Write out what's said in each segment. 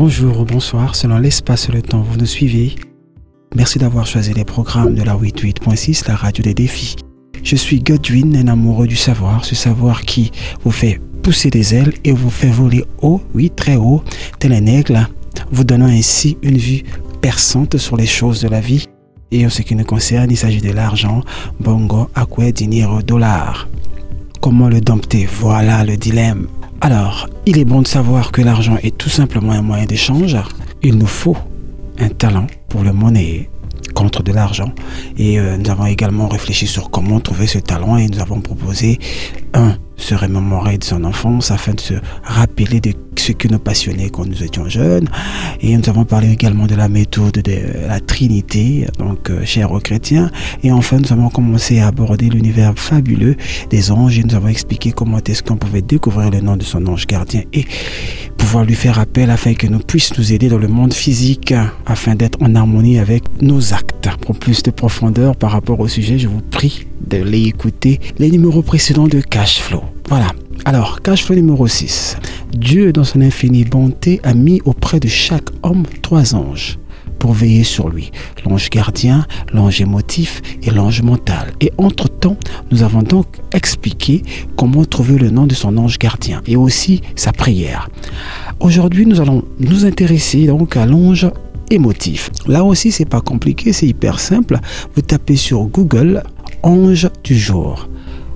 Bonjour ou bonsoir, selon l'espace et le temps, vous nous suivez. Merci d'avoir choisi les programmes de la 88.6, la radio des défis. Je suis Godwin, un amoureux du savoir, ce savoir qui vous fait pousser des ailes et vous fait voler haut, oui, très haut, tel un aigle, vous donnant ainsi une vue perçante sur les choses de la vie. Et en ce qui nous concerne, il s'agit de l'argent, bongo, acque, dinero, dollar. Comment le dompter? Voilà le dilemme. Alors, il est bon de savoir que l'argent est tout simplement un moyen d'échange. Il nous faut un talent pour le monnaie contre de l'argent. Et euh, nous avons également réfléchi sur comment trouver ce talent et nous avons proposé un se remémorer de son enfance afin de se rappeler de ce qui nous passionnait quand nous étions jeunes. Et nous avons parlé également de la méthode de la Trinité, donc euh, cher aux chrétiens. Et enfin, nous avons commencé à aborder l'univers fabuleux des anges et nous avons expliqué comment est-ce qu'on pouvait découvrir le nom de son ange gardien et pouvoir lui faire appel afin que nous puisse nous aider dans le monde physique afin d'être en harmonie avec nos actes. Pour plus de profondeur par rapport au sujet, je vous prie de les écouter les numéros précédents de Cash Flow. Voilà. Alors, cash flow numéro 6. Dieu, dans son infinie bonté, a mis auprès de chaque homme trois anges pour veiller sur lui. L'ange gardien, l'ange émotif et l'ange mental. Et entre-temps, nous avons donc expliqué comment trouver le nom de son ange gardien et aussi sa prière. Aujourd'hui, nous allons nous intéresser donc à l'ange émotif. Là aussi, c'est pas compliqué, c'est hyper simple. Vous tapez sur Google ange du jour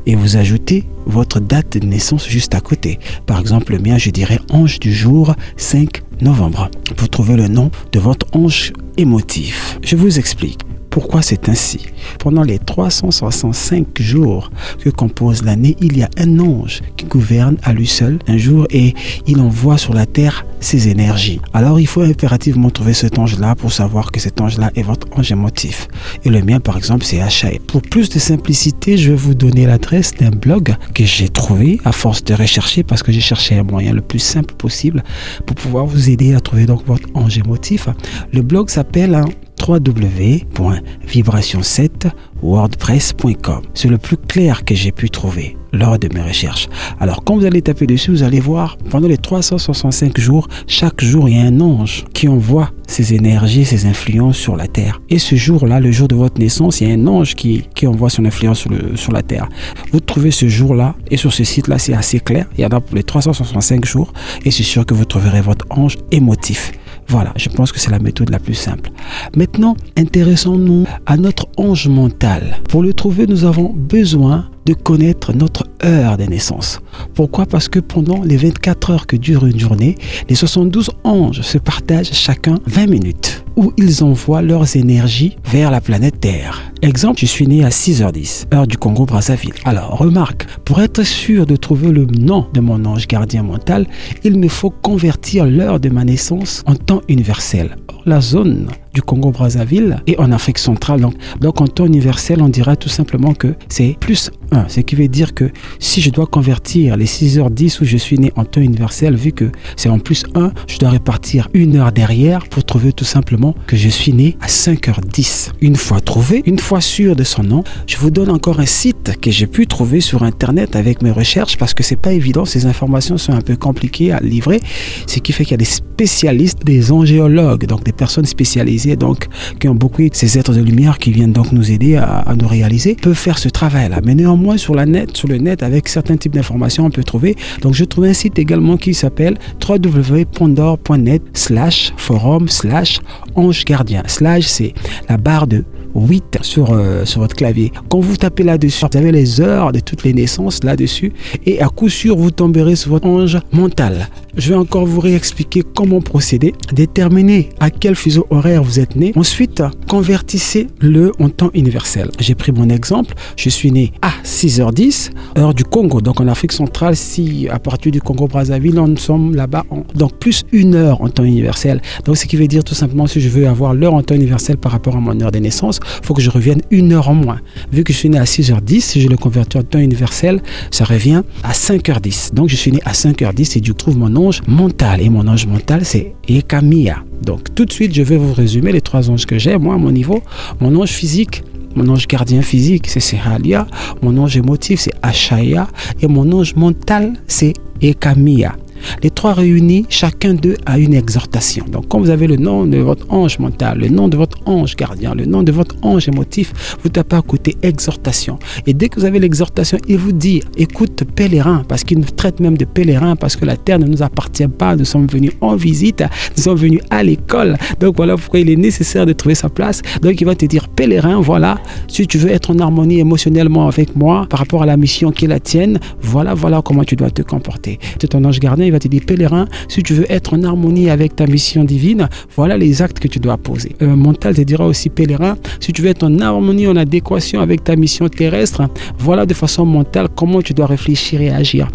et vous ajoutez votre date de naissance juste à côté. Par exemple, le mien, je dirais ange du jour 5 novembre. Vous trouvez le nom de votre ange émotif. Je vous explique. Pourquoi c'est ainsi? Pendant les 365 jours que compose l'année, il y a un ange qui gouverne à lui seul un jour et il envoie sur la terre ses énergies. Alors il faut impérativement trouver cet ange-là pour savoir que cet ange-là est votre ange émotif. Et le mien, par exemple, c'est Hachaï. Pour plus de simplicité, je vais vous donner l'adresse d'un blog que j'ai trouvé à force de rechercher parce que j'ai cherché un moyen le plus simple possible pour pouvoir vous aider à trouver donc votre ange émotif. Le blog s'appelle hein, www.vibration7wordpress.com. C'est le plus clair que j'ai pu trouver lors de mes recherches. Alors quand vous allez taper dessus, vous allez voir pendant les 365 jours, chaque jour il y a un ange qui envoie ses énergies, ses influences sur la terre. Et ce jour-là, le jour de votre naissance, il y a un ange qui, envoie son influence sur, sur la terre. Vous trouvez ce jour-là et sur ce site-là, c'est assez clair. Il y en a pour les 365 jours et c'est sûr que vous trouverez votre ange émotif. Voilà, je pense que c'est la méthode la plus simple. Maintenant, intéressons-nous à notre ange mental. Pour le trouver, nous avons besoin de connaître notre heure de naissance. Pourquoi? Parce que pendant les 24 heures que dure une journée, les 72 anges se partagent chacun 20 minutes où ils envoient leurs énergies vers la planète Terre. Exemple, je suis né à 6h10, heure du Congo-Brazzaville. Alors, remarque, pour être sûr de trouver le nom de mon ange gardien mental, il me faut convertir l'heure de ma naissance en temps universel. Or, la zone du Congo-Brazzaville et en Afrique centrale. Donc, donc, en temps universel, on dira tout simplement que c'est plus 1. Ce qui veut dire que si je dois convertir les 6h10 où je suis né en temps universel, vu que c'est en plus 1, je dois répartir une heure derrière pour trouver tout simplement que je suis né à 5h10. Une fois trouvé, une fois sûr de son nom, je vous donne encore un site que j'ai pu trouver sur internet avec mes recherches parce que c'est pas évident, ces informations sont un peu compliquées à livrer, ce qui fait qu'il y a des spécialistes, des angéologues, donc des personnes spécialisées donc qui ont beaucoup ces êtres de lumière qui viennent donc nous aider à, nous réaliser, peuvent faire ce travail-là. Mais néanmoins sur la net, sur le net avec certains types d'informations on peut trouver. Donc je trouve un site également qui s'appelle www.pandore.net slash forum slash ange gardien. Slash c'est la barre de 8 sur, euh, sur votre clavier. Quand vous tapez là-dessus, vous avez les heures de toutes les naissances là-dessus et à coup sûr, vous tomberez sur votre ange mental. Je vais encore vous réexpliquer comment procéder. Déterminer à quel fuseau horaire vous êtes né. Ensuite, convertissez-le en temps universel. J'ai pris mon exemple. Je suis né à 6h10, heure du Congo. Donc en Afrique centrale, si à partir du Congo-Brazzaville, nous sommes là-bas, donc plus une heure en temps universel. Donc ce qui veut dire tout simplement, si je veux avoir l'heure en temps universel par rapport à mon heure de naissance, il faut que je revienne une heure en moins. Vu que je suis né à 6h10, si je le convertis en temps universel, ça revient à 5h10. Donc je suis né à 5h10 et du coup, mon mental. Et mon ange mental, c'est Ekamia. Donc tout de suite, je vais vous résumer les trois anges que j'ai, moi, à mon niveau. Mon ange physique, mon ange gardien physique, c'est Sehalia. Mon ange émotif, c'est Ashaya. Et mon ange mental, c'est Ekamia. Les trois réunis, chacun d'eux a une exhortation. Donc, quand vous avez le nom de votre ange mental, le nom de votre ange gardien, le nom de votre ange émotif, vous tapez à côté exhortation. Et dès que vous avez l'exhortation, il vous dit, écoute, pèlerin, parce qu'il nous traite même de pèlerin, parce que la terre ne nous appartient pas, nous sommes venus en visite, nous sommes venus à l'école. Donc voilà pourquoi il est nécessaire de trouver sa place. Donc il va te dire, pèlerin, voilà, si tu veux être en harmonie émotionnellement avec moi par rapport à la mission qui est la tienne, voilà, voilà comment tu dois te comporter. C'est ton ange gardien, il va te dire, pèlerin, si tu veux être en harmonie avec ta mission divine, voilà les actes que tu dois poser. Euh, mental te dira aussi, pèlerin, si tu veux être en harmonie, en adéquation avec ta mission terrestre, voilà de façon mentale comment tu dois réfléchir et agir.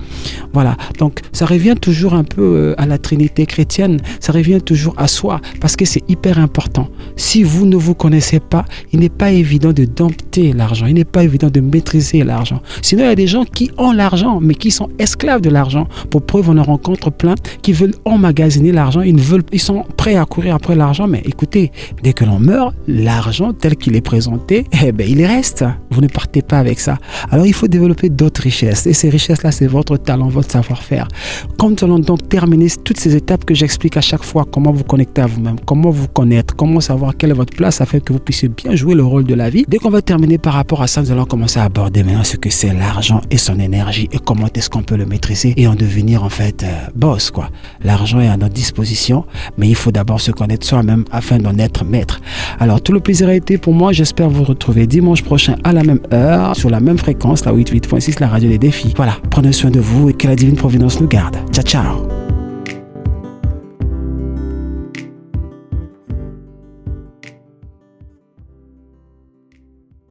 Voilà, donc ça revient toujours un peu euh, à la Trinité chrétienne, ça revient toujours à soi, parce que c'est hyper important. Si vous ne vous connaissez pas, il n'est pas évident de dompter l'argent, il n'est pas évident de maîtriser l'argent. Sinon, il y a des gens qui ont l'argent, mais qui sont esclaves de l'argent. Pour preuve, on en rencontre plein qui veulent emmagasiner l'argent, ils, ils sont prêts à courir après l'argent, mais écoutez, dès que l'on meurt, l'argent tel qu'il est présenté, eh ben, il reste. Vous ne partez pas avec ça. Alors, il faut développer d'autres richesses. Et ces richesses-là, c'est votre talent, votre savoir-faire. Quand allons donc terminer toutes ces étapes que j'explique à chaque fois, comment vous connecter à vous-même, comment vous connaître, comment savoir quelle est votre place afin que vous puissiez bien jouer le rôle de la vie. Dès qu'on va terminer par rapport à ça, nous allons commencer à aborder maintenant ce que c'est l'argent et son énergie et comment est-ce qu'on peut le maîtriser et en devenir en fait euh, boss quoi. L'argent est à notre disposition, mais il faut d'abord se connaître soi-même afin d'en être maître. Alors tout le plaisir a été pour moi. J'espère vous retrouver dimanche prochain à la même heure sur la même fréquence, la 88.6, la radio des défis. Voilà, prenez soin de vous et que la divine providence nous garde. Ciao ciao